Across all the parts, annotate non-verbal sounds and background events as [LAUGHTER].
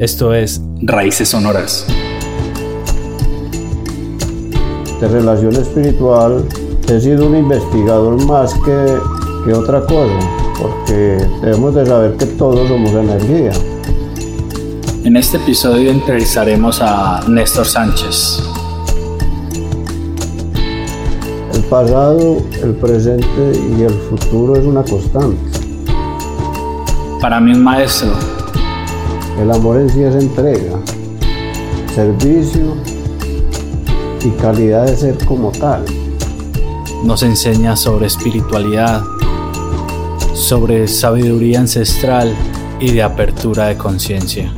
Esto es Raíces Sonoras. De relación espiritual he sido un investigador más que, que otra cosa, porque debemos de saber que todos somos energía. En este episodio entrevistaremos a Néstor Sánchez. El pasado, el presente y el futuro es una constante. Para mí un maestro. El amor en sí es entrega, servicio y calidad de ser como tal. Nos enseña sobre espiritualidad, sobre sabiduría ancestral y de apertura de conciencia.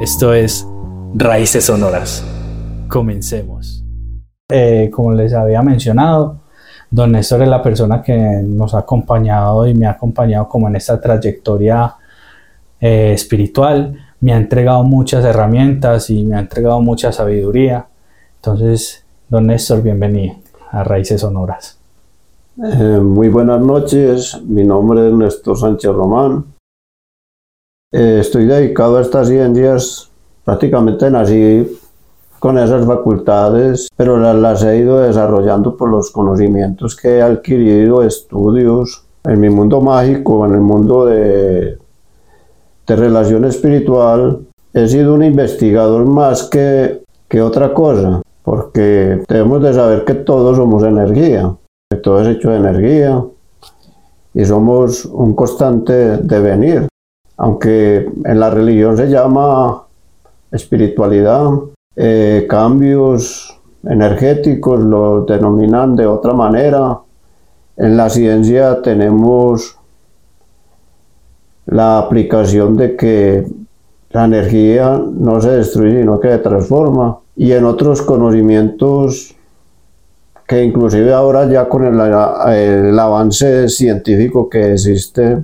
Esto es Raíces Sonoras. Comencemos. Eh, como les había mencionado, don Néstor es la persona que nos ha acompañado y me ha acompañado como en esta trayectoria eh, espiritual. Me ha entregado muchas herramientas y me ha entregado mucha sabiduría. Entonces, don Néstor, bienvenido a Raíces Sonoras. Eh, muy buenas noches, mi nombre es Néstor Sánchez Román. estoy dedicado a estas ciencias, prácticamente nací con esas facultades, pero las, he ido desarrollando por los conocimientos que he adquirido, estudios en mi mundo mágico, en el mundo de, de relación espiritual. He sido un investigador más que, que otra cosa, porque debemos de saber que todos somos energía, que todo es hecho de energía y somos un constante devenir. Aunque en la religión se llama espiritualidad, eh, cambios energéticos lo denominan de otra manera. En la ciencia tenemos la aplicación de que la energía no se destruye, sino que se transforma. Y en otros conocimientos que inclusive ahora ya con el, avance científico que existe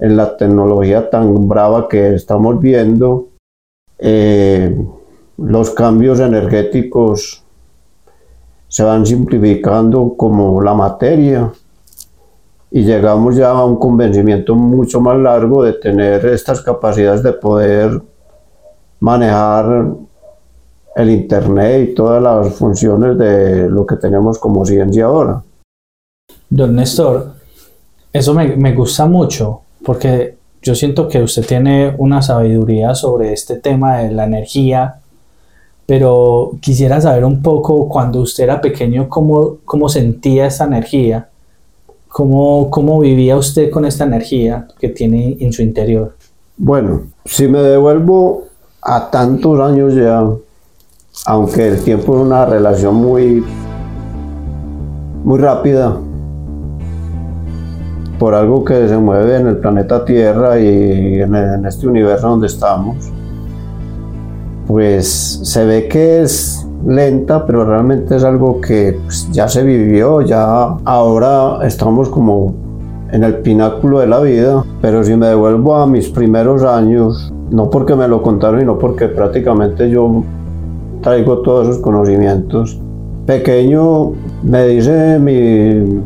en la tecnología tan brava que estamos viendo, eh, los cambios energéticos se van simplificando como la materia y llegamos ya a un convencimiento mucho más largo de tener estas capacidades de poder manejar el Internet y todas las funciones de lo que tenemos como ciencia ahora. Don Néstor, eso me, me gusta mucho porque yo siento que usted tiene una sabiduría sobre este tema de la energía pero quisiera saber un poco cuando usted era pequeño cómo, cómo sentía esa energía, cómo, cómo vivía usted con esta energía que tiene en su interior. Bueno, si me devuelvo a tantos años ya, aunque el tiempo es una relación muy, muy rápida, por algo que se mueve en el planeta Tierra y en este universo donde estamos, pues se ve que es lenta, pero realmente es algo que pues, ya se vivió, ya ahora estamos como en el pináculo de la vida, pero si me devuelvo a mis primeros años, no porque me lo contaron, sino porque prácticamente yo traigo todos esos conocimientos. Pequeño me dice mi,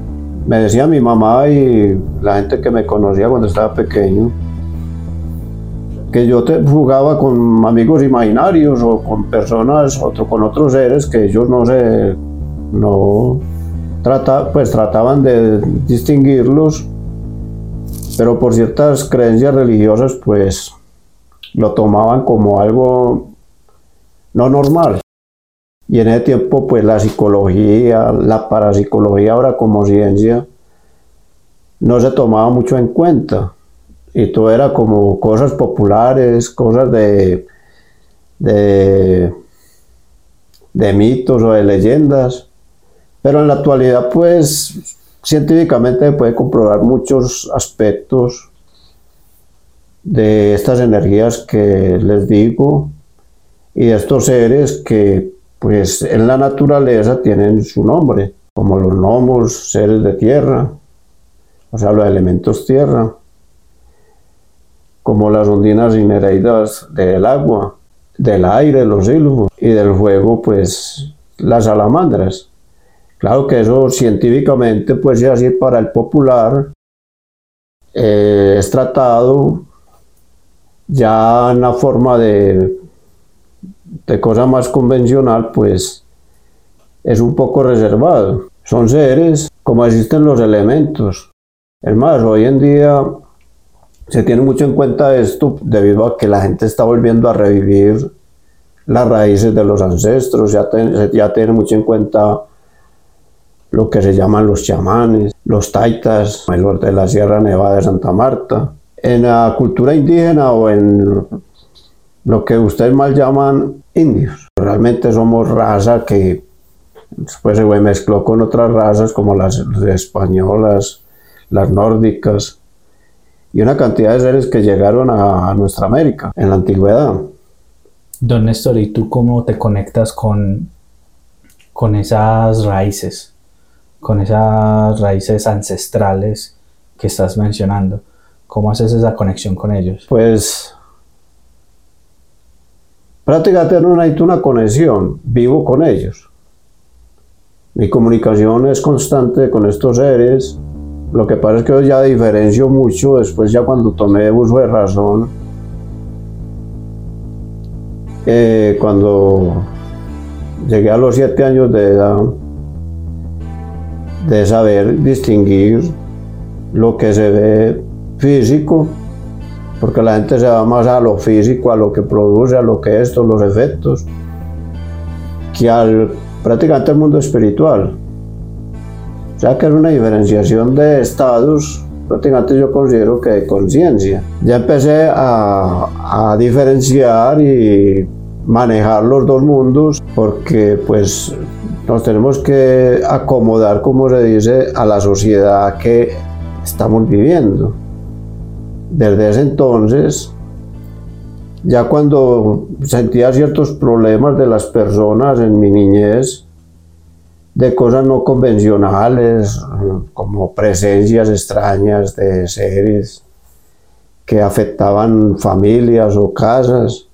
me decía mi mamá y la gente que me conocía cuando estaba pequeño, que yo te, jugaba con amigos imaginarios o con personas, otro, con otros seres que ellos no se, no trata, pues trataban de distinguirlos, pero por ciertas creencias religiosas pues lo tomaban como algo no normal. Y en ese tiempo pues la psicología, la parapsicología ahora como ciencia, no se tomaba mucho en cuenta y todo era como cosas populares, cosas de, de, mitos o de leyendas. Pero en la actualidad, pues, científicamente se puede comprobar muchos aspectos de estas energías que les digo y de estos seres que, pues, en la naturaleza tienen su nombre, como los gnomos, seres de tierra, o sea, los elementos tierra como las ondinas inereidas del agua, del aire, los hilos, y del fuego, pues las salamandras. Claro que eso científicamente, pues así para el popular, eh, es tratado ya en la forma de, de cosa más convencional, pues es un poco reservado. Son seres como existen los elementos. Es más, hoy en día se tiene mucho en cuenta esto debido a que la gente está volviendo a revivir las raíces de los ancestros, ya, ya tiene mucho en cuenta lo que se llaman los chamanes, los taitas, el norte de la Sierra Nevada de Santa Marta. En la cultura indígena o en lo que ustedes mal llaman indios, realmente somos raza que después se mezcló con otras razas como las españolas, las nórdicas y una cantidad de seres que llegaron a nuestra América en la antigüedad. Don Néstor, ¿y tú cómo te conectas con, con esas raíces? Con esas raíces ancestrales que estás mencionando. ¿Cómo haces esa conexión con ellos? Pues prácticamente no hay una conexión, vivo con ellos. Mi comunicación es constante con estos seres. Lo que pasa es que yo ya diferencio mucho después ya cuando tomé uso de razón eh, cuando llegué a los siete años de edad, de saber distinguir lo que se ve físico, porque la gente se va más a lo físico, a lo que produce, a lo que esto, los efectos, que al prácticamente al mundo espiritual. Sea que es una diferenciación de estados prácticamente yo considero que de conciencia. Ya empecé a, a, diferenciar y manejar los dos mundos porque pues nos tenemos que acomodar, como se dice, a la sociedad que estamos viviendo. Desde ese entonces, ya cuando sentía ciertos problemas de las personas en mi niñez, de cosas no convencionales, como presencias extrañas de seres que afectaban familias o casas,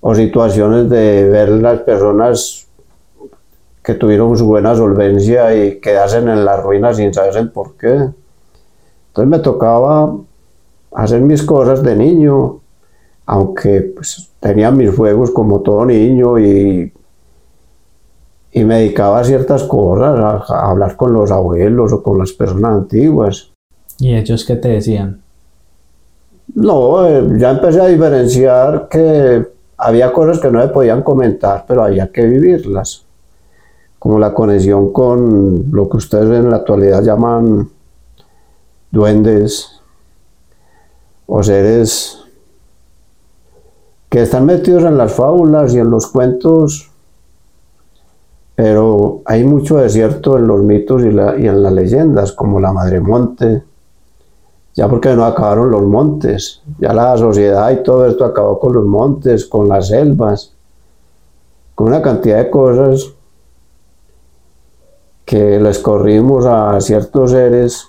o situaciones de ver las personas que tuvieron su buena solvencia y quedasen en la ruina sin saber por qué. Entonces me tocaba hacer mis cosas de niño, aunque pues, tenía mis juegos como todo niño y, y me dedicaba a ciertas cosas, a, hablar con los abuelos o con las personas antiguas. ¿Y ellos qué te decían? No, eh, ya empecé a diferenciar que había cosas que no se podían comentar, pero había que vivirlas, como la conexión con lo que ustedes en la actualidad llaman duendes o seres que están metidos en las fábulas y en los cuentos, pero hay mucho desierto en los mitos y, en las leyendas, como la Madre Monte, ya porque no acabaron los montes, ya la sociedad y todo esto acabó con los montes, con las selvas, con una cantidad de cosas que les corrimos a ciertos seres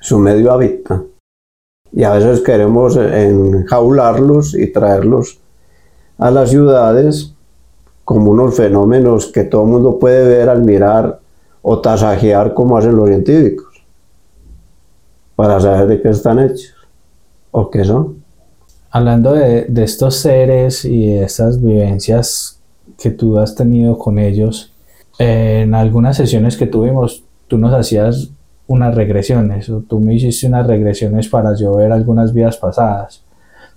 su medio hábitat. Y a veces queremos enjaularlos y traerlos a las ciudades como unos fenómenos que todo mundo puede ver al mirar o tasajear como hacen los científicos para saber de qué están hechos o qué son. Hablando de, de estos seres y de estas vivencias que tú has tenido con ellos, en algunas sesiones que tuvimos, tú nos hacías unas regresiones o tú me hiciste unas regresiones para yo ver algunas vidas pasadas.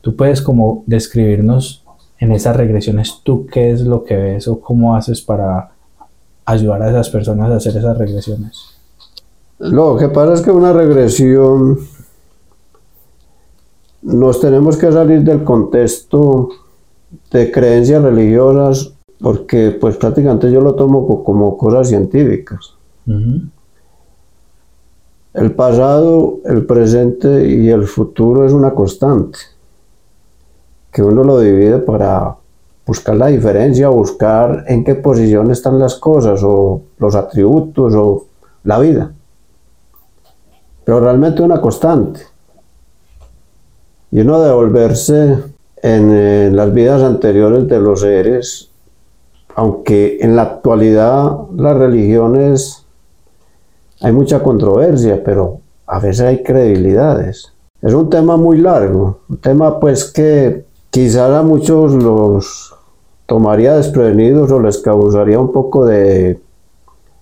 Tú puedes como describirnos en esas regresiones tú qué es lo que ves o cómo haces para ayudar a esas personas a hacer esas regresiones. Lo que pasa es que una regresión nos tenemos que salir del contexto de creencias religiosas porque pues prácticamente yo lo tomo como cosas científicas. El pasado, el presente y el futuro es una constante que uno lo divide para buscar la diferencia, buscar en qué posición están las cosas o los atributos o la vida pero realmente una constante. Y uno devolverse en, las vidas anteriores de los seres, aunque en la actualidad las religiones hay mucha controversia, pero a veces hay credibilidades. Es un tema muy largo, un tema pues que quizás a muchos los tomaría desprevenidos o les causaría un poco de,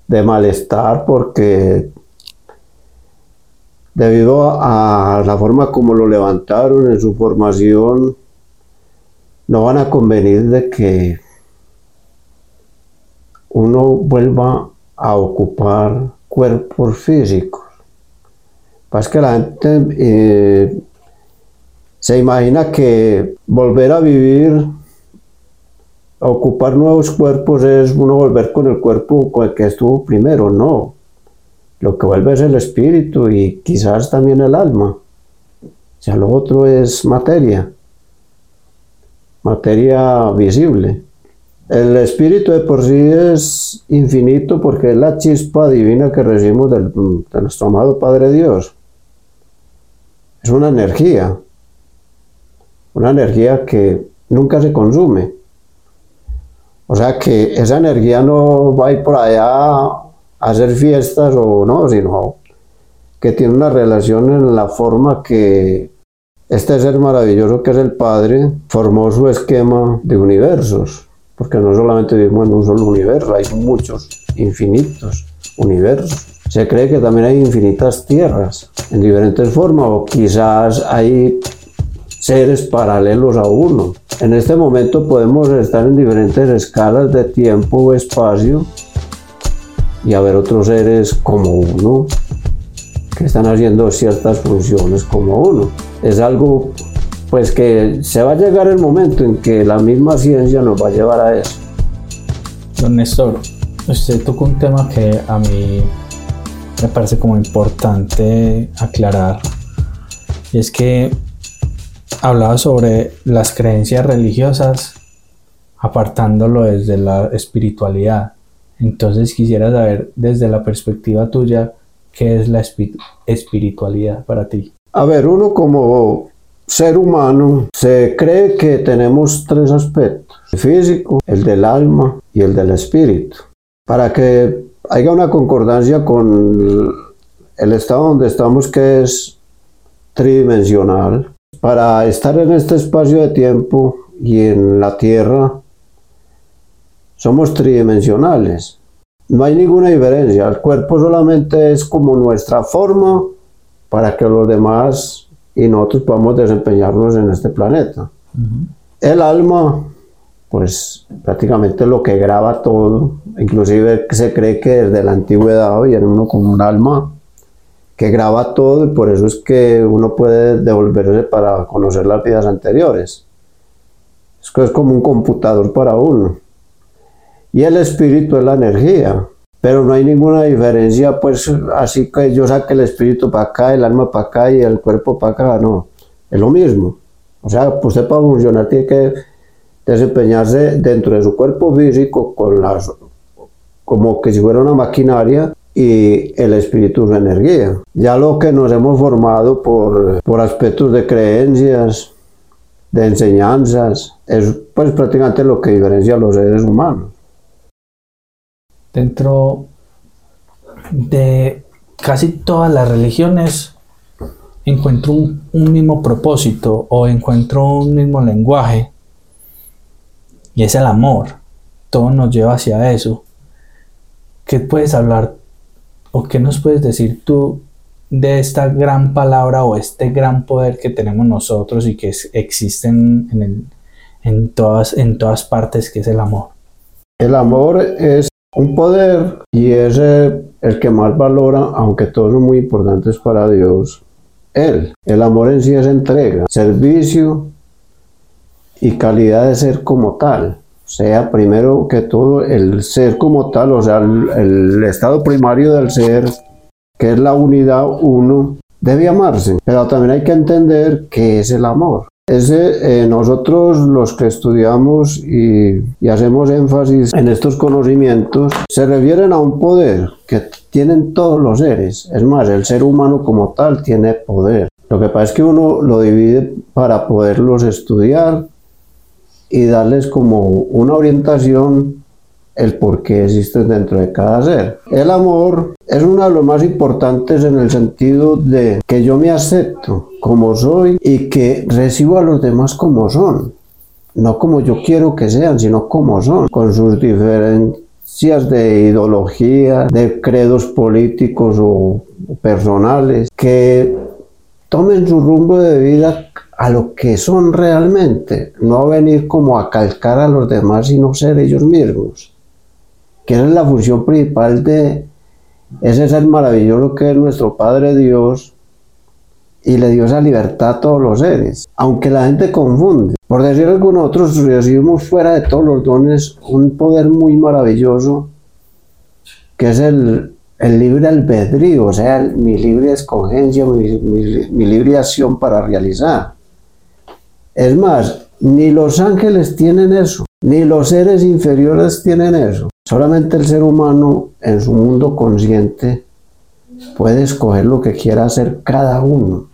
de malestar porque debido a la forma como lo levantaron en su formación, no van a convenir de que uno vuelva a ocupar cuerpos físicos. Pasa que la gente eh, se imagina que volver a vivir, a ocupar nuevos cuerpos es uno volver con el cuerpo con el que estuvo primero, no. Lo que vuelve es el espíritu y quizás también el alma. Ya lo otro es materia, materia visible. El espíritu de por sí es infinito porque es la chispa divina que recibimos del, de nuestro amado Padre Dios. Es una energía, una energía que nunca se consume. O sea que esa energía no va a ir por allá a hacer fiestas o no, sino que tiene una relación en la forma que este ser maravilloso que es el Padre formó su esquema de universos porque no solamente vivimos en un solo universo, hay muchos, infinitos universos. Se cree que también hay infinitas tierras en diferentes formas o quizás hay seres paralelos a uno. En este momento podemos estar en diferentes escalas de tiempo o espacio y haber otros seres como uno que están haciendo ciertas funciones como uno. Es algo pues que se va a llegar el momento en que la misma ciencia nos va a llevar a eso. Don Néstor, usted tocó un tema que a mí me parece como importante aclarar, y es que hablaba sobre las creencias religiosas apartándolo desde la espiritualidad. Entonces quisiera saber desde la perspectiva tuya, ¿qué es la espiritualidad para ti? A ver, uno como ser humano se cree que tenemos tres aspectos, el físico, el del alma y el del espíritu. Para que haya una concordancia con el estado donde estamos que es tridimensional, para estar en este espacio de tiempo y en la Tierra, somos tridimensionales. No hay ninguna diferencia. El cuerpo solamente es como nuestra forma para que los demás y nosotros podamos desempeñarnos en este planeta. El alma, pues prácticamente lo que graba todo, inclusive se cree que desde la antigüedad viene uno con un alma que graba todo y por eso es que uno puede devolverse para conocer las vidas anteriores. Es como un computador para uno. Y el espíritu es la energía pero no hay ninguna diferencia, pues así que yo saque el espíritu para acá, el alma para acá y el cuerpo para acá, no, es lo mismo. O sea, pues usted para funcionar tiene que desempeñarse dentro de su cuerpo físico con las, como que si fuera una maquinaria y el espíritu es energía. Ya lo que nos hemos formado por, por aspectos de creencias, de enseñanzas, es pues prácticamente lo que diferencia a los seres humanos dentro de casi todas las religiones encuentro un, mismo propósito o encuentro un mismo lenguaje y es el amor. Todo nos lleva hacia eso. ¿Qué puedes hablar o qué nos puedes decir tú de esta gran palabra o este gran poder que tenemos nosotros y que existen en, en, todas, en todas partes, que es el amor? El amor es un poder y es el que más valora, aunque todos son muy importantes para Dios, Él. El amor en sí es entrega, servicio y calidad de ser como tal. Sea, primero que todo, el ser como tal, o sea, el, estado primario del ser, que es la unidad uno, debe amarse. Pero también hay que entender qué es el amor. Ese, eh, nosotros los que estudiamos y, hacemos énfasis en estos conocimientos se refieren a un poder que tienen todos los seres. Es más, el ser humano como tal tiene poder. Lo que pasa es que uno lo divide para poderlos estudiar y darles como una orientación el por qué existen dentro de cada ser. El amor es uno de los más importantes en el sentido de que yo me acepto como soy y que recibo a los demás como son. No como yo quiero que sean, sino como son, con sus diferencias de ideología, de credos políticos o personales, que tomen su rumbo de vida a lo que son realmente, no venir como a calcar a los demás, sino ser ellos mismos que es la función principal de ese ser maravilloso que es nuestro Padre Dios y le dio esa libertad a todos los seres, aunque la gente confunde. Por decir algo, nosotros recibimos fuera de todos los dones un poder muy maravilloso, que es el, libre albedrío, o sea, mi libre escogencia, mi libre acción para realizar. Es más, ni los ángeles tienen eso, ni los seres inferiores tienen eso. Solamente el ser humano en su mundo consciente puede escoger lo que quiera hacer cada uno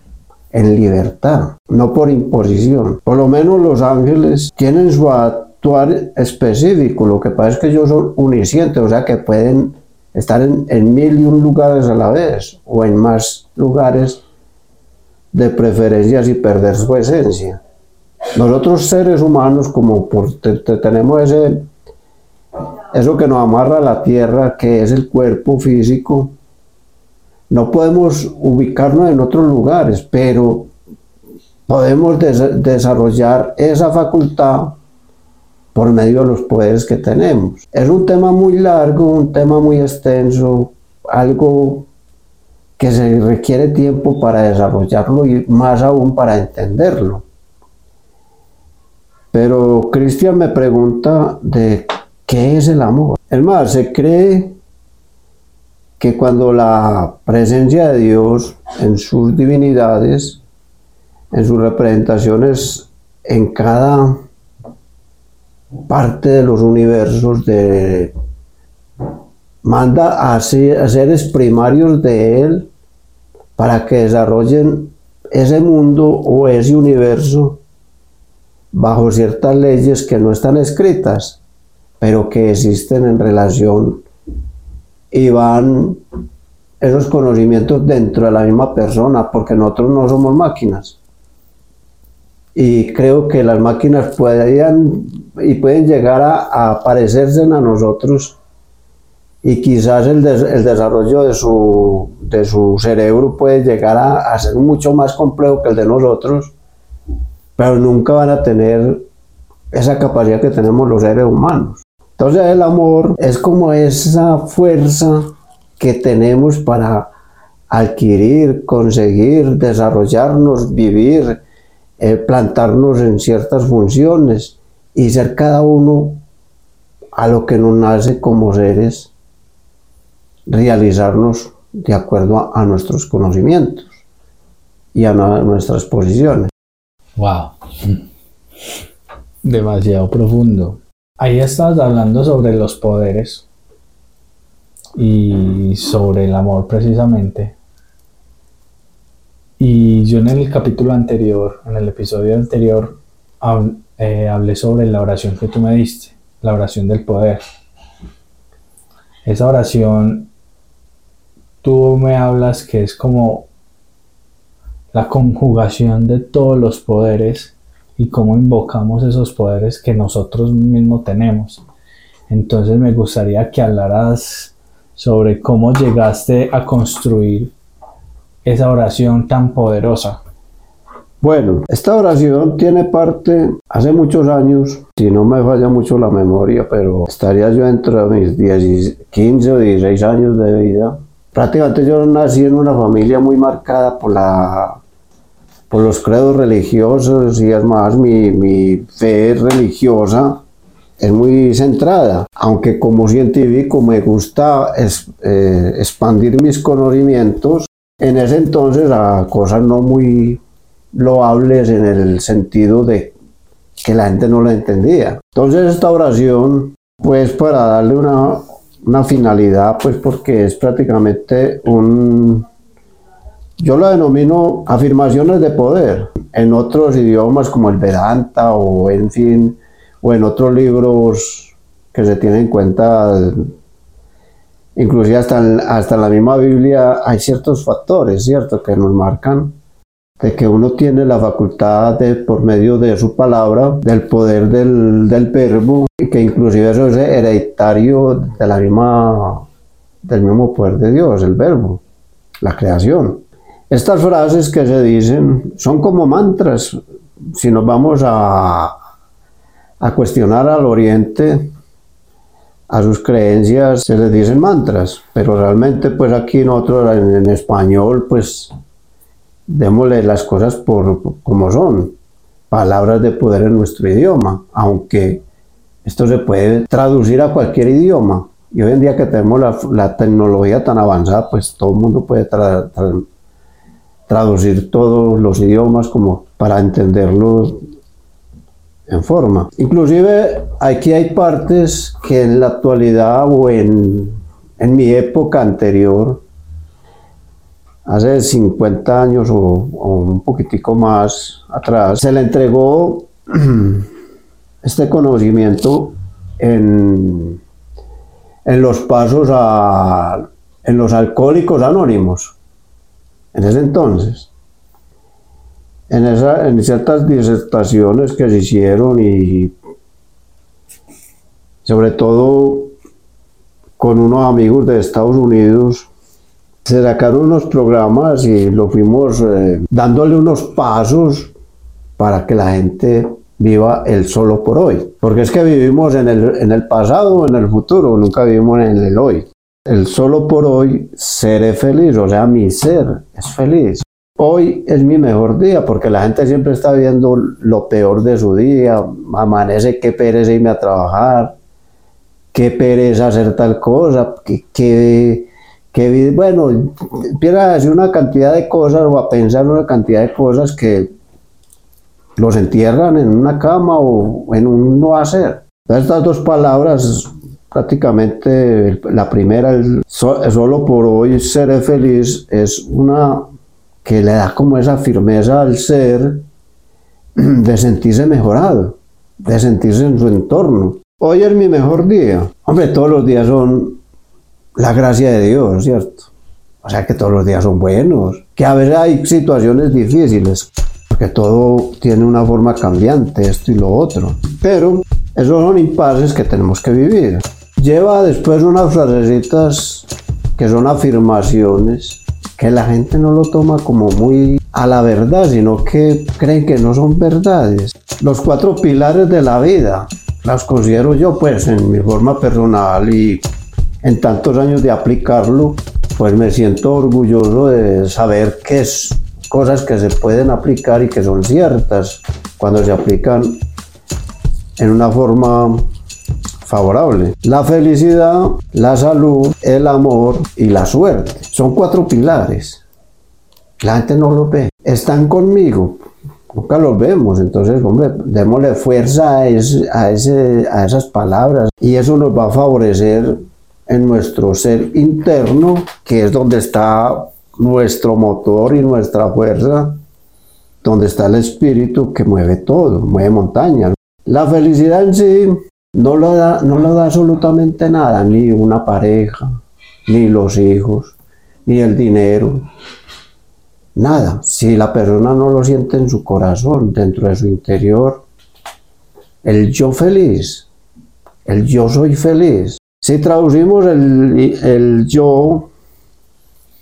en libertad, no por imposición. Por lo menos los ángeles tienen su actuar específico, lo que pasa es que ellos son uniscientes, o sea que pueden estar en, mil y un lugares a la vez o en más lugares de preferencias y perder su esencia. Nosotros seres humanos, como por, tenemos ese, eso que nos amarra a la tierra, que es el cuerpo físico, no podemos ubicarnos en otros lugares, pero podemos desarrollar esa facultad por medio de los poderes que tenemos. Es un tema muy largo, un tema muy extenso, algo que se requiere tiempo para desarrollarlo y más aún para entenderlo. Pero Cristian me pregunta de qué es el amor. Es más, se cree que cuando la presencia de Dios en sus divinidades, en sus representaciones en cada parte de los universos, de, manda a, seres primarios de Él para que desarrollen ese mundo o ese universo bajo ciertas leyes que no están escritas, pero que existen en relación y van esos conocimientos dentro de la misma persona, porque nosotros no somos máquinas. Y creo que las máquinas pueden y pueden llegar a, parecerse a nosotros y quizás el, desarrollo de su, de su, cerebro puede llegar a ser mucho más complejo que el de nosotros pero nunca van a tener esa capacidad que tenemos los seres humanos. Entonces el amor es como esa fuerza que tenemos para adquirir, conseguir, desarrollarnos, vivir, eh, plantarnos en ciertas funciones y ser cada uno a lo que nos nace como seres, realizarnos de acuerdo a nuestros conocimientos y a nuestras posiciones. Wow. [LAUGHS] Demasiado profundo. Ahí estás hablando sobre los poderes y sobre el amor precisamente. Y yo en el capítulo anterior, en el episodio anterior, eh, hablé sobre la oración que tú me diste, la oración del poder. Esa oración, tú me hablas que es como la conjugación de todos los poderes y cómo invocamos esos poderes que nosotros mismos tenemos. Entonces me gustaría que hablaras sobre cómo llegaste a construir esa oración tan poderosa. Bueno, esta oración tiene parte hace muchos años, si no me falla mucho la memoria, pero estaría yo entre mis 15 o 16 años de vida. Prácticamente yo nací en una familia muy marcada por la por los credos religiosos y además mi, mi fe religiosa es muy centrada, aunque como científico me gusta eh, expandir mis conocimientos, en ese entonces a cosas no muy loables en el sentido de que la gente no la entendía. Entonces esta oración, pues para darle una, una finalidad, pues porque es prácticamente un, yo lo denomino afirmaciones de poder. En otros idiomas como el Vedanta o en fin, o en otros libros que se tiene en cuenta, inclusive hasta en, hasta la misma Biblia hay ciertos factores, ¿cierto?, que nos marcan de que uno tiene la facultad de, por medio de su palabra, del poder del, del verbo, y que inclusive eso es hereditario de la misma, del mismo poder de Dios, el verbo, la creación. Estas frases que se dicen son como mantras. Si nos vamos a, a cuestionar al oriente, a sus creencias se les dicen mantras, pero realmente pues aquí nosotros en, en español pues démosle las cosas por, como son, palabras de poder en nuestro idioma, aunque esto se puede traducir a cualquier idioma. Y hoy en día que tenemos la, tecnología tan avanzada, pues todo el mundo puede traducir todos los idiomas como para entenderlos en forma. Inclusive aquí hay partes que en la actualidad o en, en mi época anterior hace 50 años o, un poquitico más atrás, se le entregó [CLEARS THROAT] este conocimiento en, en los pasos a en los alcohólicos anónimos, en ese entonces. En, esa, en ciertas disertaciones que se hicieron y sobre todo con unos amigos de Estados Unidos, se sacaron unos programas y lo fuimos eh, dándole unos pasos para que la gente viva el solo por hoy. Porque es que vivimos en el, en el pasado en el futuro, nunca vivimos en el hoy. El solo por hoy seré feliz, o sea, mi ser es feliz. Hoy es mi mejor día porque la gente siempre está viendo lo peor de su día. Amanece, qué pereza irme a trabajar, qué pereza hacer tal cosa, qué, qué que, bueno, empieza a decir una cantidad de cosas o a pensar una cantidad de cosas que los entierran en una cama o en un no hacer. Estas dos palabras, prácticamente la primera, el solo por hoy seré feliz, es una que le da como esa firmeza al ser de sentirse mejorado, de sentirse en su entorno. Hoy es mi mejor día. Hombre, todos los días son la gracia de Dios, ¿cierto? O sea que todos los días son buenos, que a veces hay situaciones difíciles, porque todo tiene una forma cambiante, esto y lo otro. Pero esos son impases que tenemos que vivir. Lleva después unas frasecitas que son afirmaciones que la gente no lo toma como muy a la verdad, sino que creen que no son verdades. Los cuatro pilares de la vida, las considero yo pues en mi forma personal y en tantos años de aplicarlo, pues me siento orgulloso de saber que es cosas que se pueden aplicar y que son ciertas cuando se aplican en una forma favorable. La felicidad, la salud, el amor y la suerte. Son cuatro pilares. La gente no los ve. Están conmigo. Nunca los vemos. Entonces, hombre, démosle fuerza a esas palabras. Y eso nos va a favorecer en nuestro ser interno, que es donde está nuestro motor y nuestra fuerza, donde está el espíritu que mueve todo, mueve montañas. La felicidad en sí no lo da, no lo da absolutamente nada, ni una pareja, ni los hijos, ni el dinero, nada. Si la persona no lo siente en su corazón, dentro de su interior, el yo feliz, el yo soy feliz, si traducimos el, yo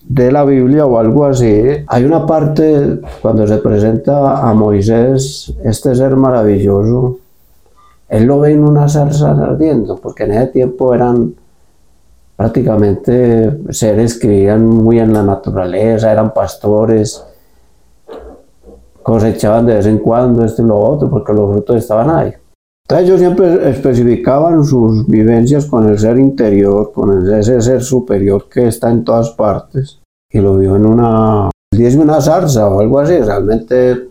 de la Biblia o algo así, hay una parte cuando se presenta a Moisés, este ser maravilloso, él lo ve en una zarza ardiendo, porque en ese tiempo eran prácticamente seres que vivían muy en la naturaleza, eran pastores, cosechaban de vez en cuando esto y lo otro, porque los frutos estaban ahí. Entonces ellos siempre especificaban sus vivencias con el ser interior, con ese ser superior que está en todas partes y lo vio en una, una zarza o algo así, realmente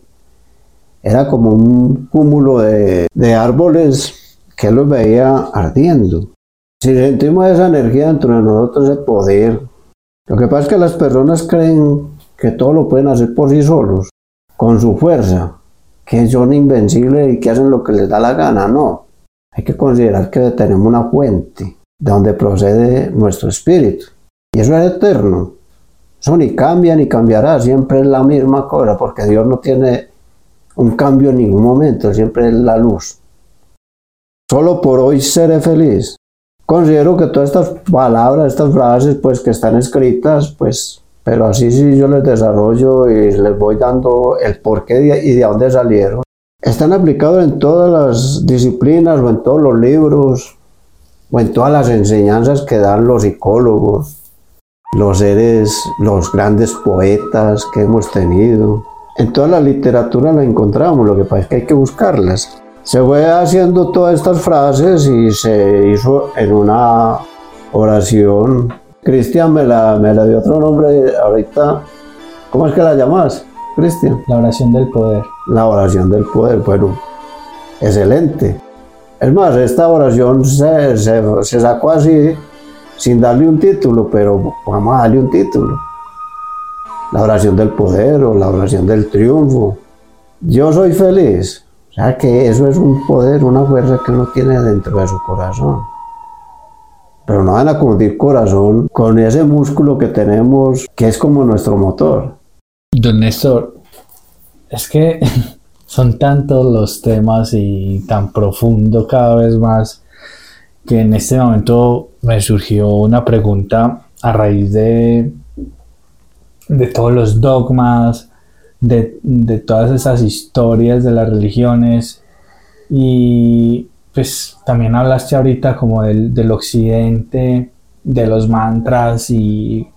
era como un cúmulo de, de árboles que los veía ardiendo. Si sentimos esa energía dentro de nosotros, ese poder, lo que pasa es que las personas creen que todo lo pueden hacer por sí solos, con su fuerza, que son invencibles y que hacen lo que les da la gana, no. hay que considerar que tenemos una fuente de donde procede nuestro espíritu. Y eso es eterno. Eso ni cambia ni cambiará, siempre es la misma cosa, porque Dios no tiene un cambio en ningún momento, siempre es la luz. Solo por hoy seré feliz. Considero que todas estas palabras, estas frases, pues que están escritas, pues, pero así sí yo les desarrollo y les voy dando el porqué y de dónde salieron. Están aplicados en todas las disciplinas o en todos los libros o en todas las enseñanzas que dan los psicólogos, los seres, los grandes poetas que hemos tenido. En toda la literatura la encontramos, lo que pasa es que hay que buscarlas. Se fue haciendo todas estas frases y se hizo en una oración. Cristian me la, me la dio otro nombre ahorita. ¿Cómo es que la llamas, Cristian? La oración del poder. La oración del poder, bueno, excelente. Es más, esta oración se, se sacó así, sin darle un título, pero vamos a darle un título. La oración del poder o la oración del triunfo. Yo soy feliz o sea que eso es un poder, una fuerza que uno tiene dentro de su corazón. Pero no van a confundir corazón con ese músculo que tenemos que es como nuestro motor. Don Néstor, es que [LAUGHS] son tantos los temas y tan profundo cada vez más que en este momento me surgió una pregunta a raíz de, de todos los dogmas, de, todas esas historias de las religiones y pues también hablaste ahorita como del, occidente, de los mantras y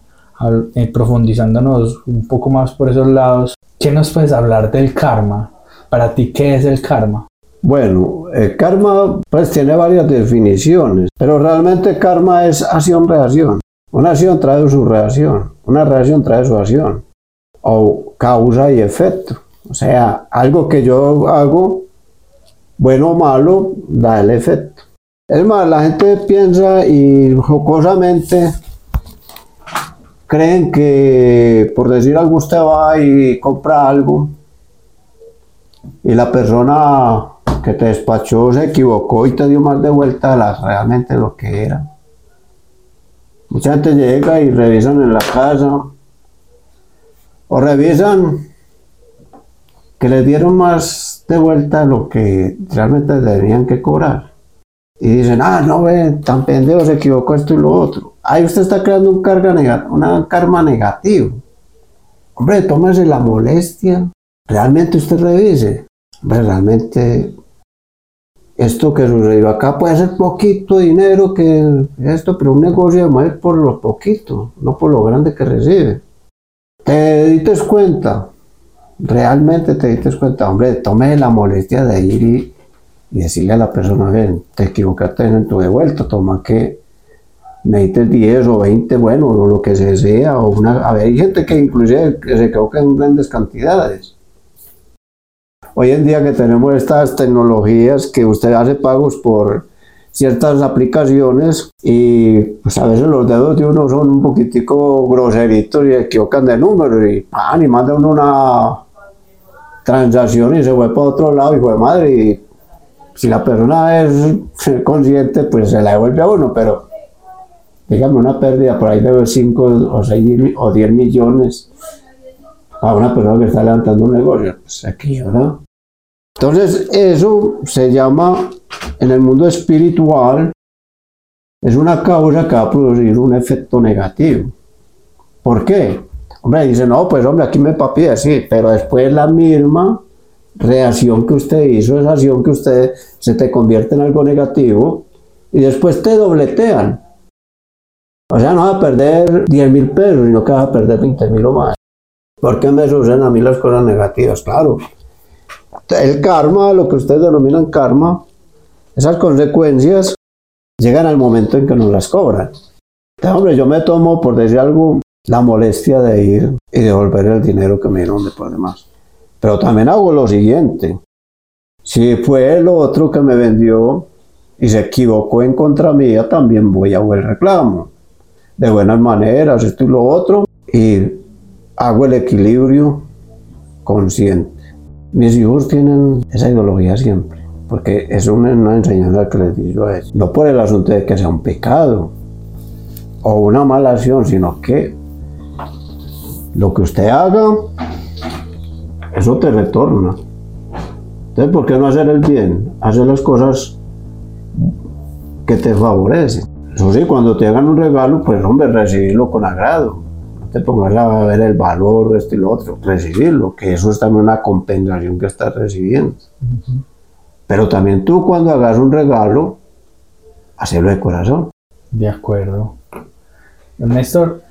eh, profundizándonos un poco más por esos lados, ¿qué nos puedes hablar del karma? Para ti, ¿qué es el karma? Bueno, el karma pues tiene varias definiciones, pero realmente karma es acción-reacción. Una acción trae su reacción, una reacción trae su acción o causa y efecto. O sea, algo que yo hago, bueno o malo, da el efecto. Es más, la gente piensa y jocosamente creen que por decir algo usted va y compra algo y la persona que te despachó se equivocó y te dio más de vuelta a la, realmente lo que era. Mucha gente llega y revisan en la casa o revisan que le dieron más de vuelta lo que realmente deberían que cobrar. Y dicen, ah, no ve, tan pendejo, se equivocó esto y lo otro. Ahí usted está creando un carga una karma negativo. Hombre, tómese la molestia. Realmente usted revise. Hombre, realmente esto que sucedió acá puede ser poquito dinero que esto, pero un negocio es por lo poquito, no por lo grande que recibe. ¿Te diste cuenta? Realmente te diste cuenta, hombre, tome la molestia de ir y, decirle a la persona, ven, te equivocaste en tu devuelto, toma que me diste 10 o 20, bueno, o lo que se sea, o una, a ver, hay gente que inclusive se equivoca en grandes cantidades. Hoy en día que tenemos estas tecnologías que usted hace pagos por ciertas aplicaciones y pues a veces los dedos de uno son un poquitico groseritos y equivocan de número y pan y manda uno una transacción y se fue para otro lado y fue madre y si la persona es [LAUGHS] consciente pues se la devuelve a uno pero dígame una pérdida por ahí de 5 o 6 o 10 millones a una persona que está levantando un negocio pues aquí ¿no? entonces eso se llama en el mundo espiritual es una causa que va a producir un efecto negativo. ¿Por qué? Hombre, dice, no, pues hombre, aquí me papi sí, pero después la misma reacción que usted hizo, esa acción que usted se te convierte en algo negativo y después te dobletean. O sea, no vas a perder 10 mil pesos, sino que vas a perder 20 mil o más. ¿Por qué me suceden a mí las cosas negativas? Claro. El karma, lo que ustedes denominan karma, esas consecuencias llegan al momento en que nos las cobran. Hombre, yo me tomo, por decir algo, la molestia de ir y devolver el dinero que me dieron de por demás. Pero también hago lo siguiente. Si fue el otro que me vendió y se equivocó en contra mía, también voy a el reclamo. De buenas maneras, esto y lo otro. Y hago el equilibrio consciente. Mis hijos tienen esa ideología siempre porque es una, una enseñanza que les digo a ellos. No por el asunto de que sea un pecado o una mala acción, sino que lo que usted haga, eso te retorna. Entonces, ¿por qué no hacer el bien? Hacer las cosas que te favorecen. Eso sí, cuando te hagan un regalo, pues hombre, recibirlo con agrado. Te pongas a ver el valor, esto y lo otro. Recibirlo, que eso es también una compensación que estás recibiendo. Pero también tú cuando hagas un regalo, hacerlo de corazón. De acuerdo. Néstor,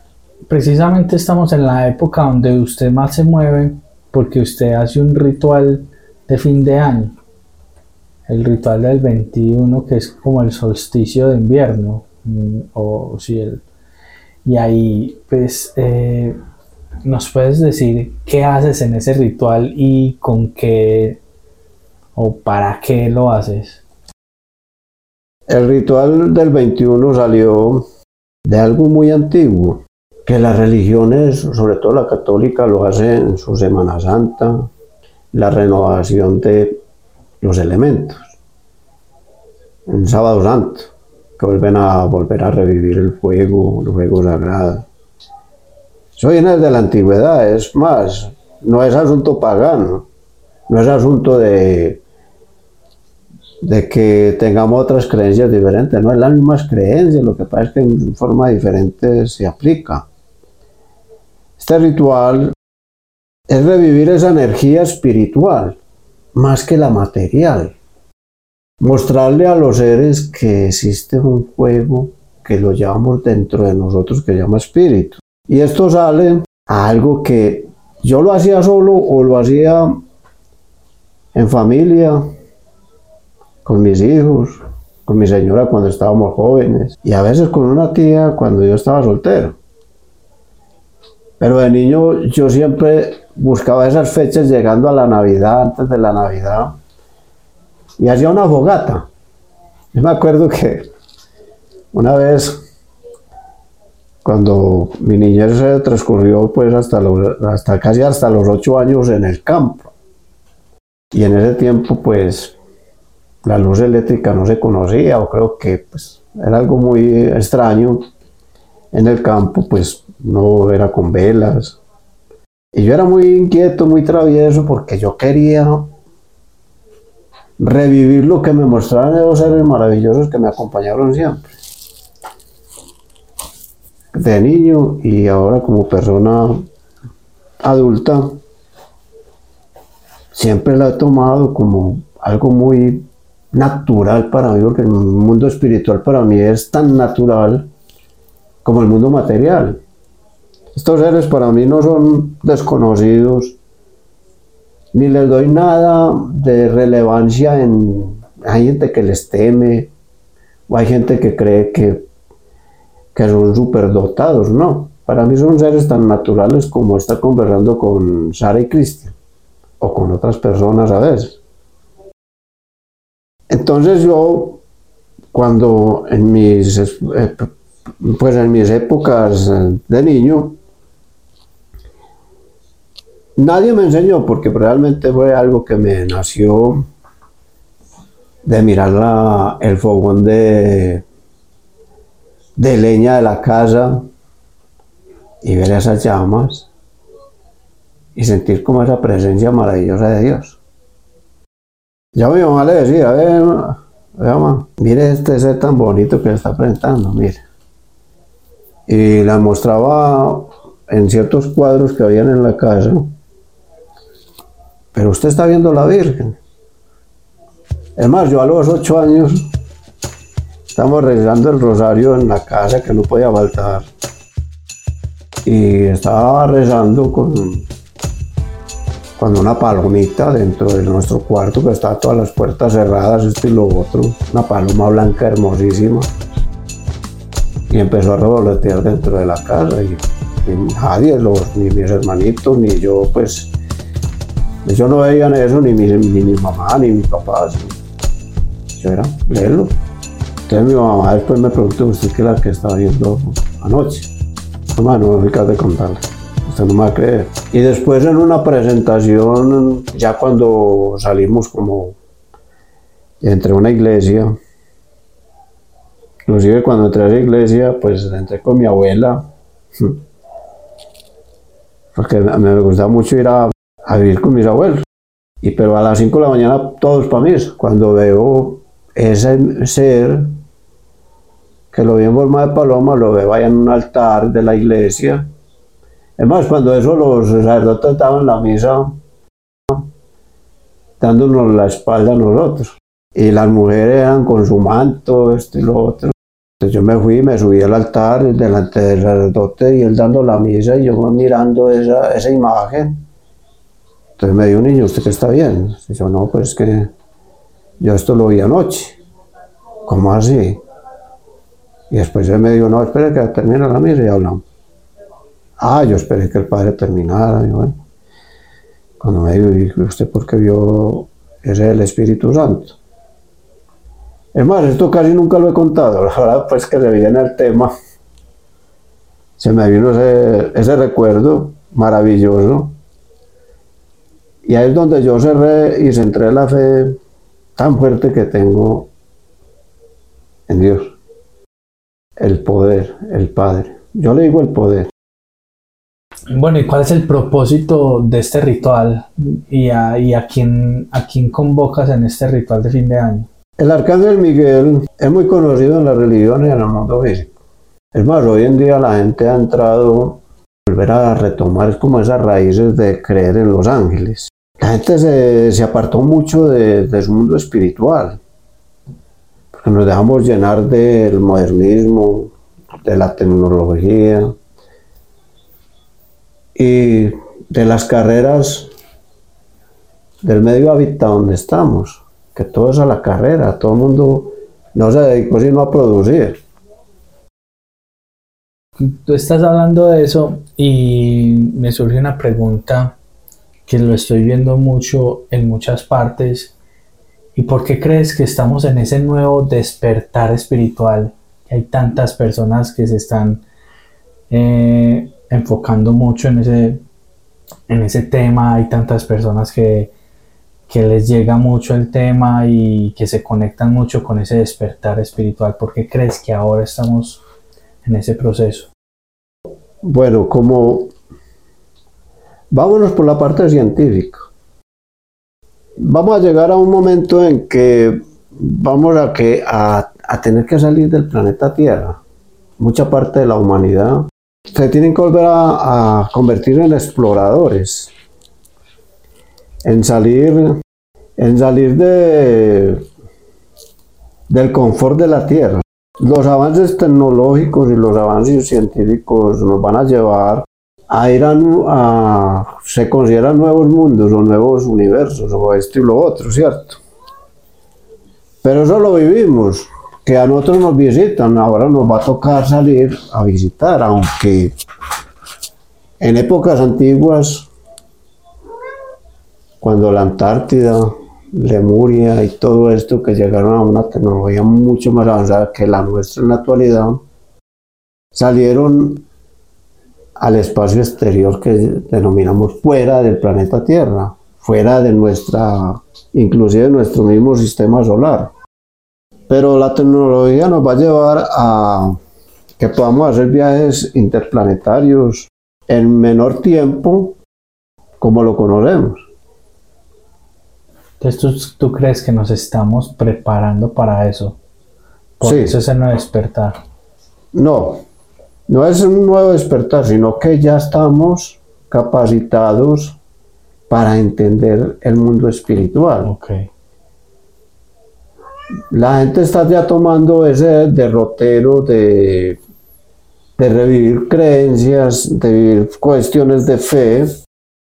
precisamente estamos en la época donde usted más se mueve porque usted hace un ritual de fin de año. El ritual del 21, que es como el solsticio de invierno. mm, O, sí, el- y ahí, pues, eh, ¿nos puedes decir qué haces en ese ritual y con qué o para qué lo haces? El ritual del 21 salió de algo muy antiguo, que las religiones, sobre todo la católica, lo hace en su Semana Santa, la renovación de los elementos, en Sábado Santo, que vuelven a volver a revivir el fuego, el fuego sagrado. Eso viene desde la antigüedad, es más, no es asunto pagano, no es asunto de de que tengamos otras creencias diferentes, no es las mismas creencias, lo que pasa es que en forma diferente se aplica. Este ritual es revivir esa energía espiritual más que la material. Mostrarle a los seres que existe un fuego que lo llevamos dentro de nosotros que llama espíritu. Y esto sale a algo que yo lo hacía solo o lo hacía en familia, con mis hijos, con mi señora cuando estábamos jóvenes y a veces con una tía cuando yo estaba soltero. Pero de niño yo siempre buscaba esas fechas llegando a la Navidad, antes de la Navidad, y hacía una fogata. Yo me acuerdo que una vez, cuando mi niñez se transcurrió pues hasta, los, hasta casi hasta los ocho años en el campo, y en ese tiempo pues la luz eléctrica no se conocía o creo que pues, era algo muy extraño. En el campo, pues no era con velas. Y yo era muy inquieto, muy travieso porque yo quería revivir lo que me mostraron esos seres maravillosos que me acompañaron siempre. De niño y ahora como persona adulta, siempre la he tomado como algo muy natural para mí, porque el mundo espiritual para mí es tan natural como el mundo material. Estos seres para mí no son desconocidos, ni les doy nada de relevancia en... Hay gente que les teme, o hay gente que cree que, que son superdotados, no. Para mí son seres tan naturales como estar conversando con Sara y Cristian, o con otras personas a veces. Entonces yo, cuando en mis, eh, pues en mis épocas de niño, nadie me enseñó porque realmente fue algo que me nació de mirar el fogón de, de leña de la casa y ver esas llamas y sentir como esa presencia maravillosa de Dios. Ya mi mamá le decía, ve, ve, mamá, mire este ser tan bonito que está presentando, mire. Y la mostraba en ciertos cuadros que habían en la casa. Pero usted está viendo la Virgen. Es más, yo a los ocho años estamos rezando el rosario en la casa que no podía faltar. Y estaba rezando con, con una palomita dentro de nuestro cuarto, que estaba todas las puertas cerradas, esto y lo otro. Una paloma blanca hermosísima. Y empezó a revolotear dentro de la casa. Y, y nadie, los, ni mis hermanitos, ni yo, pues. Yo no veían eso, ni mi, mi mamá, ni mi papá. Yo era, léelo. Entonces mi mamá después me preguntó, ¿usted qué es la que estaba viendo anoche? Mamá, no me de contarle usted no me va a creer. Y después en una presentación, ya cuando salimos como a una iglesia. Inclusive cuando entré a la iglesia, pues entré con mi abuela, [LAUGHS] porque me gustaba mucho ir a, a vivir con mis abuelos. Y pero a las 5 de la mañana todos para mí. Cuando veo ese ser que lo vi en forma de paloma, lo veo ahí en un altar de la iglesia. Es más, cuando eso los sacerdotes en la misa, dándonos la espalda a nosotros. Y las mujeres eran con su manto, esto y lo otro. Entonces yo me fui, me subí al altar delante del sacerdote y él dando la misa y yo mirando esa, esa imagen. Entonces me dijo un niño, ¿usted qué está bien? Y yo, no, pues que yo esto lo vi anoche. ¿Cómo así? Y después él me dijo, no, espere que termine la misa y hablamos. Ah, yo esperé que el padre terminara. Cuando me dijo, ¿usted por qué vio ese el Espíritu Santo? Es más, esto casi nunca lo he contado. La verdad, pues que se viene el tema. Se me vino ese recuerdo maravilloso. Y ahí es donde yo cerré y centré la fe tan fuerte que tengo en Dios el poder, el Padre. Yo le digo el poder. Bueno, ¿y cuál es el propósito de este ritual? ¿Y a, y a, quién, a quién convocas en este ritual de fin de año? El arcángel Miguel es muy conocido en la religión y en el mundo físico. Es más, hoy en día la gente ha entrado a volver a retomar como esas raíces de creer en los ángeles. La gente se, se apartó mucho de, de su mundo espiritual nos dejamos llenar del modernismo, de la tecnología y de las carreras del medio hábitat donde estamos, que todo es a la carrera, todo el mundo no se dedicó sino a producir. Tú estás hablando de eso y me surge una pregunta que lo estoy viendo mucho en muchas partes ¿Y por qué crees que estamos en ese nuevo despertar espiritual? Hay tantas personas que se están eh, enfocando mucho en ese, en ese tema, hay tantas personas que, que les llega mucho el tema y que se conectan mucho con ese despertar espiritual. ¿Por qué crees que ahora estamos en ese proceso? Bueno, como vámonos por la parte científica vamos a llegar a un momento en que vamos a, que, a, tener que salir del planeta Tierra. Mucha parte de la humanidad se tienen que volver a, convertir en exploradores, en salir, en salir de, del confort de la Tierra. Los avances tecnológicos y los avances científicos nos van a llevar a ir a, se consideran nuevos mundos o nuevos universos o esto y lo otro, ¿cierto? Pero eso lo vivimos, que a nosotros nos visitan, ahora nos va a tocar salir a visitar, aunque en épocas antiguas, cuando la Antártida, Lemuria y todo esto que llegaron a una tecnología mucho más avanzada que la nuestra en la actualidad, salieron al espacio exterior que denominamos fuera del planeta Tierra, fuera de nuestra, inclusive de nuestro mismo sistema solar. Pero la tecnología nos va a llevar a que podamos hacer viajes interplanetarios en menor tiempo como lo conocemos. Entonces, ¿tú, crees que nos estamos preparando para eso? Por sí. eso es el no despertar. No, no es un nuevo despertar, sino que ya estamos capacitados para entender el mundo espiritual. Okay. La gente está ya tomando ese derrotero de, de revivir creencias, de vivir cuestiones de fe,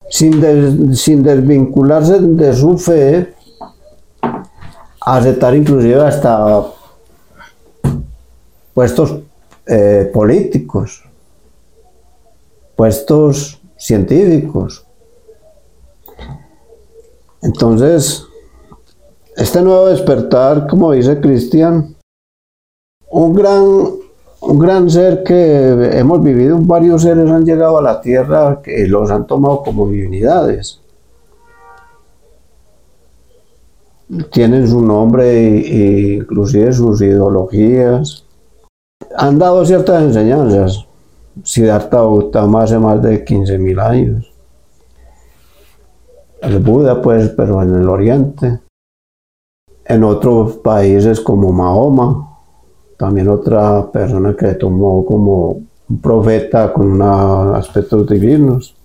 sin, sin desvincularse de su fe, aceptar inclusive hasta puestos eh, políticos, puestos científicos. Entonces, este nuevo despertar, como dice Cristian, un gran, un gran ser que hemos vivido, varios seres han llegado a la tierra que los han tomado como divinidades. tienen su nombre e inclusive sus ideologías. Han dado ciertas enseñanzas. Siddhartha Gautama hace más de 15.000 años. El Buda, pues, pero en el Oriente. En otros países como Mahoma, también otra persona que tomó como un profeta con aspectos divinos.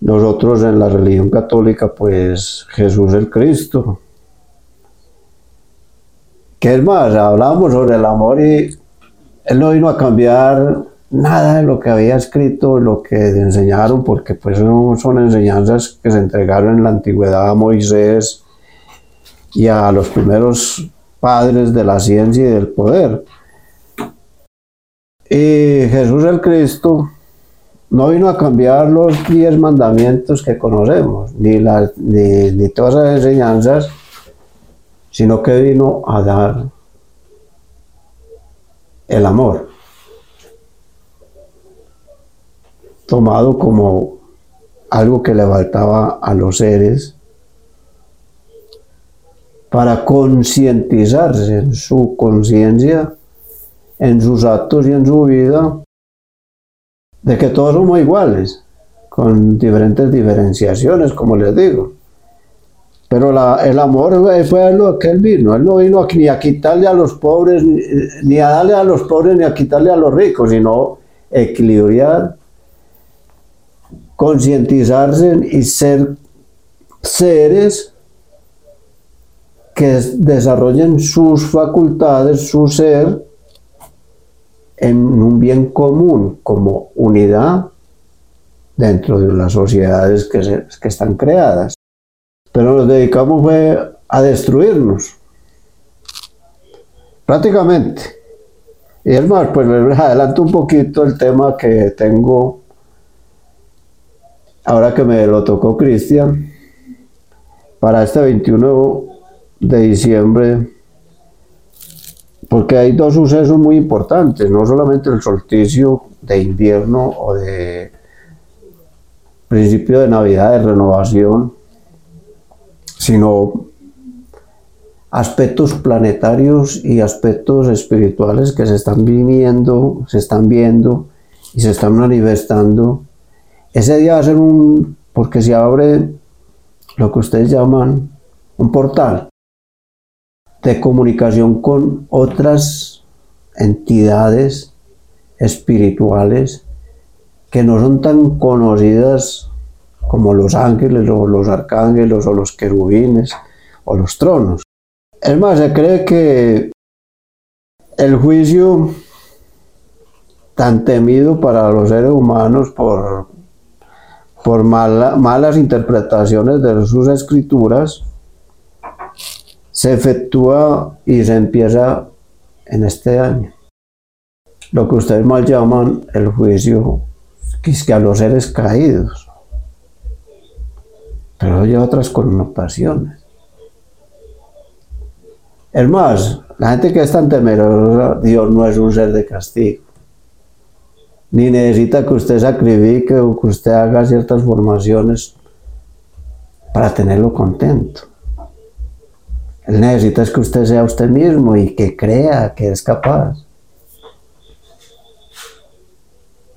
Nosotros en la religión católica, pues Jesús el Cristo. ¿Qué es más? Hablamos sobre el amor y él no vino a cambiar nada de lo que había escrito, lo que enseñaron, porque pues son enseñanzas que se entregaron en la antigüedad a Moisés y a los primeros padres de la ciencia y del poder. Y Jesús el Cristo no vino a cambiar los diez mandamientos que conocemos, ni, ni, todas las enseñanzas, sino que vino a dar el amor, tomado como algo que le faltaba a los seres para concientizarse en su conciencia, en sus actos y en su vida de que todos somos iguales, con diferentes diferenciaciones, como les digo. Pero el amor fue lo que él vino. Él no vino ni a quitarle a los pobres, ni, a darle a los pobres, ni a quitarle a los ricos, sino equilibrar, concientizarse y ser seres que desarrollen sus facultades, su ser, en un bien común como unidad dentro de las sociedades que, que están creadas. Pero nos dedicamos a destruirnos, prácticamente. Y es más, pues les adelanto un poquito el tema que tengo ahora que me lo tocó Cristian para este 21 de diciembre porque hay dos sucesos muy importantes, no solamente el solsticio de invierno o de principio de Navidad, de renovación, sino aspectos planetarios y aspectos espirituales que se están viniendo, se están viendo y se están manifestando. Ese día va a ser un, porque se abre lo que ustedes llaman un portal de comunicación con otras entidades espirituales que no son tan conocidas como los ángeles o los arcángeles o los querubines o los tronos. Es más, se cree que el juicio tan temido para los seres humanos por, por malas interpretaciones de sus escrituras se efectúa y se empieza en este año. Lo que ustedes mal llaman el juicio que es que a los seres caídos. Pero hay otras connotaciones. Es más, la gente que es tan temerosa, Dios no es un ser de castigo. Ni necesita que usted sacrifique o que usted haga ciertas formaciones para tenerlo contento. Él necesita que usted sea usted mismo y que crea que es capaz.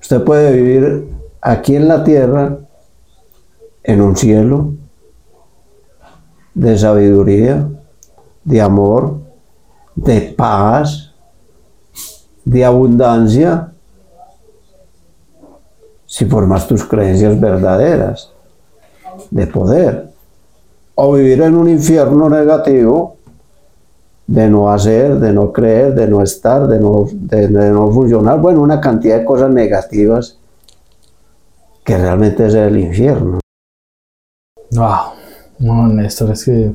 Usted puede vivir aquí en la tierra, en un cielo de sabiduría, de amor, de paz, de abundancia, si formas tus creencias verdaderas, de poder. O vivir en un infierno negativo de no hacer, de no creer, de no estar, de no, de, no funcionar, bueno, una cantidad de cosas negativas que realmente es el infierno. Wow, no, Néstor, es que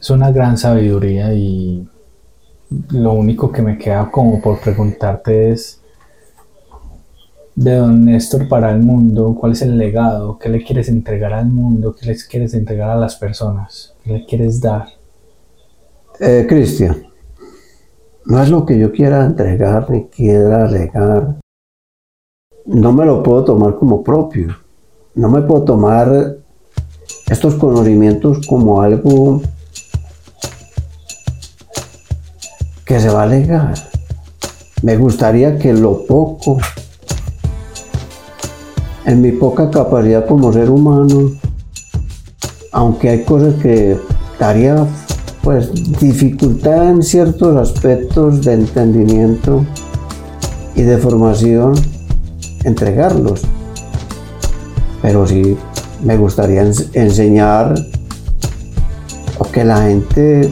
es una gran sabiduría y lo único que me queda como por preguntarte es de Don Néstor para el mundo? ¿Cuál es el legado? ¿Qué le quieres entregar al mundo? ¿Qué les quieres entregar a las personas? ¿Qué le quieres dar? Eh, Cristian, no es lo que yo quiera entregar ni quiera legar. No me lo puedo tomar como propio. No me puedo tomar estos conocimientos como algo que se va a alegar. Me gustaría que lo poco, en mi poca capacidad como ser humano, aunque hay cosas que daría pues dificultad en ciertos aspectos de entendimiento y de formación, entregarlos. Pero sí me gustaría enseñar o que la gente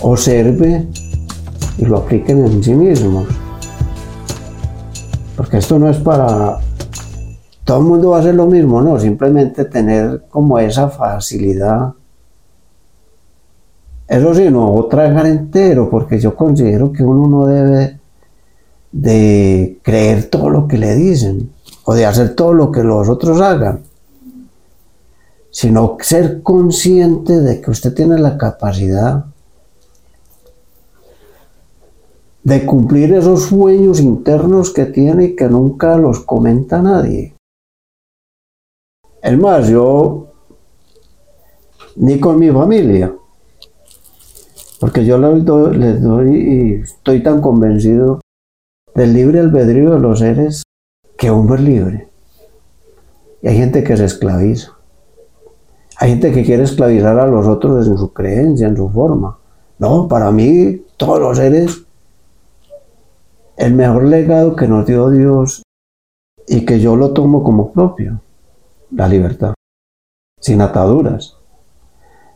observe y lo apliquen en sí mismos. Porque esto no es para todo el mundo va a hacer lo mismo, no, simplemente tener como esa facilidad. Eso sí, no tragar entero, porque yo considero que uno no debe de creer todo lo que le dicen o de hacer todo lo que los otros hagan, sino ser consciente de que usted tiene la capacidad de cumplir esos sueños internos que tiene y que nunca los comenta nadie. Es más, yo ni con mi familia, porque yo les doy, les doy y estoy tan convencido del libre albedrío de los seres que uno es libre. Y hay gente que se esclaviza. Hay gente que quiere esclavizar a los otros en su creencia, en su forma. No, para mí todos los seres, el mejor legado que nos dio Dios y que yo lo tomo como propio, la libertad, sin ataduras.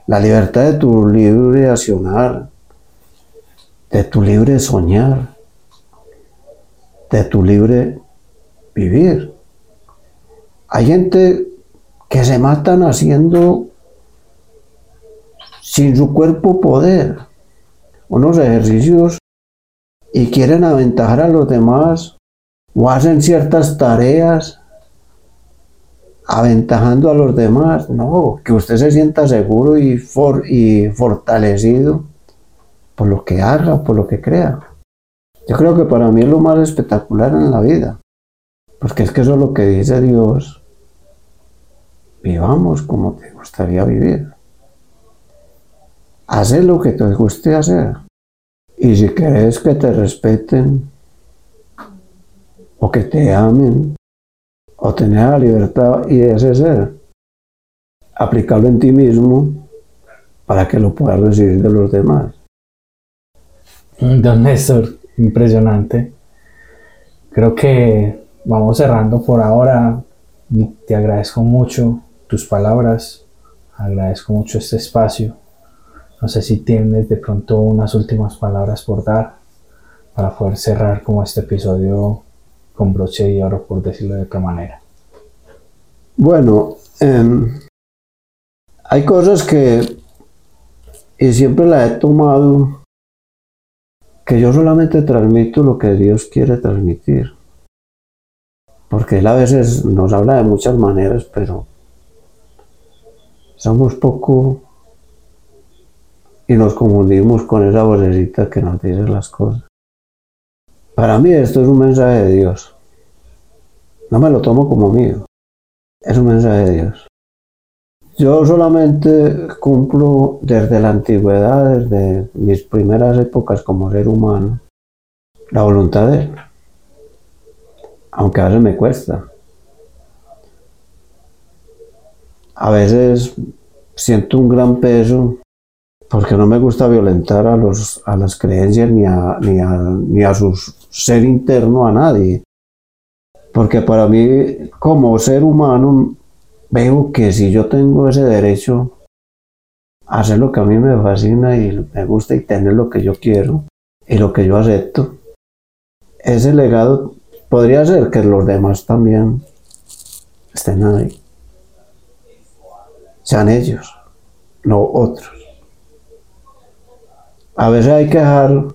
La libertad de tu libre accionar, de tu libre soñar, de tu libre vivir. Hay gente que se matan haciendo sin su cuerpo poder unos ejercicios y quieren aventajar a los demás o hacen ciertas tareas aventajando a los demás. No, que usted se sienta seguro y, y fortalecido por lo que haga, por lo que crea. Yo creo que para mí es lo más espectacular en la vida. Porque es que eso es lo que dice Dios. Vivamos como te gustaría vivir. Haz lo que te guste hacer. Y si quieres que te respeten, o que te amen, o tener la libertad y ese ser, aplicarlo en ti mismo para que lo puedas recibir de los demás. Don Néstor, impresionante. Creo que vamos cerrando por ahora. Te agradezco mucho tus palabras, agradezco mucho este espacio. No sé si tienes de pronto unas últimas palabras por dar para poder cerrar como este episodio con broche y oro, por decirlo de otra manera. Bueno, em, hay cosas que, y siempre la he tomado, que yo solamente transmito lo que Dios quiere transmitir. Porque Él a veces nos habla de muchas maneras, pero somos poco y nos confundimos con esa vocecita que nos dice las cosas. Para mí esto es un mensaje de Dios. No me lo tomo como mío. Es un mensaje de Dios. Yo solamente cumplo desde la antigüedad, desde mis primeras épocas como ser humano, la voluntad de Él. Aunque a veces me cuesta. A veces siento un gran peso porque no me gusta violentar a, los, a las creencias ni a, ni, a, ni a su ser interno a nadie. Porque para mí, como ser humano, veo que si yo tengo ese derecho a hacer lo que a mí me fascina y me gusta y tener lo que yo quiero y lo que yo acepto, ese legado podría ser que los demás también estén ahí. Sean ellos, no otros. A veces hay que dejar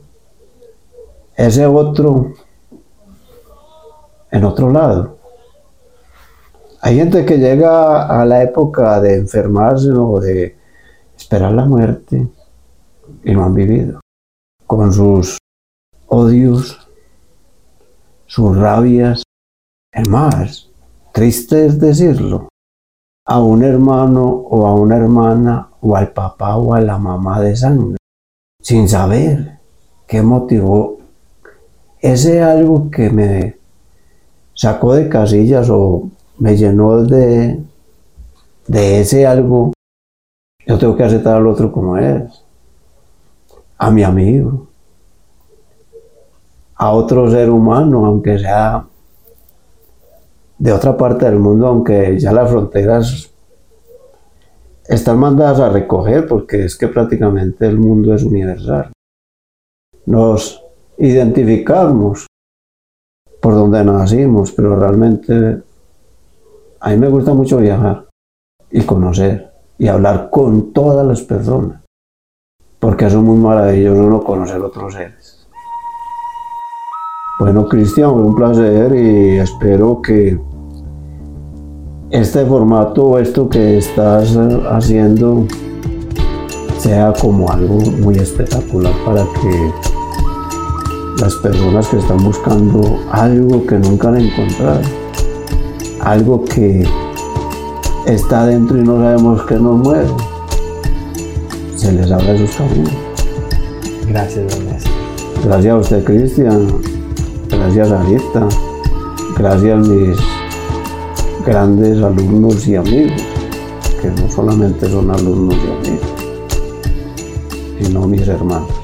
ese otro en otro lado. Hay gente que llega a la época de enfermarse o de esperar la muerte y no han vivido. Con sus odios, sus rabias. Es más, triste es decirlo, a un hermano o a una hermana o al papá o a la mamá de sangre, sin saber qué motivó ese algo que me sacó de casillas o me llenó de, de ese algo, yo tengo que aceptar al otro como es, a mi amigo, a otro ser humano, aunque sea de otra parte del mundo, aunque ya las fronteras están mandadas a recoger, porque es que prácticamente el mundo es universal. Nos identificamos por donde nacimos, pero realmente a mí me gusta mucho viajar y conocer y hablar con todas las personas, porque eso es muy maravilloso no conocer otros seres. Bueno, Cristian, un placer y espero que este formato, esto que estás haciendo, sea como algo muy espectacular para que las personas que están buscando algo que nunca han encontrado, algo que está dentro y no sabemos qué nos mueve, se les abra sus caminos. Gracias, don Gracias a usted, Cristian. Gracias, Anita. Gracias, mis grandes alumnos y amigos, que no solamente son alumnos y amigos, sino mis hermanos.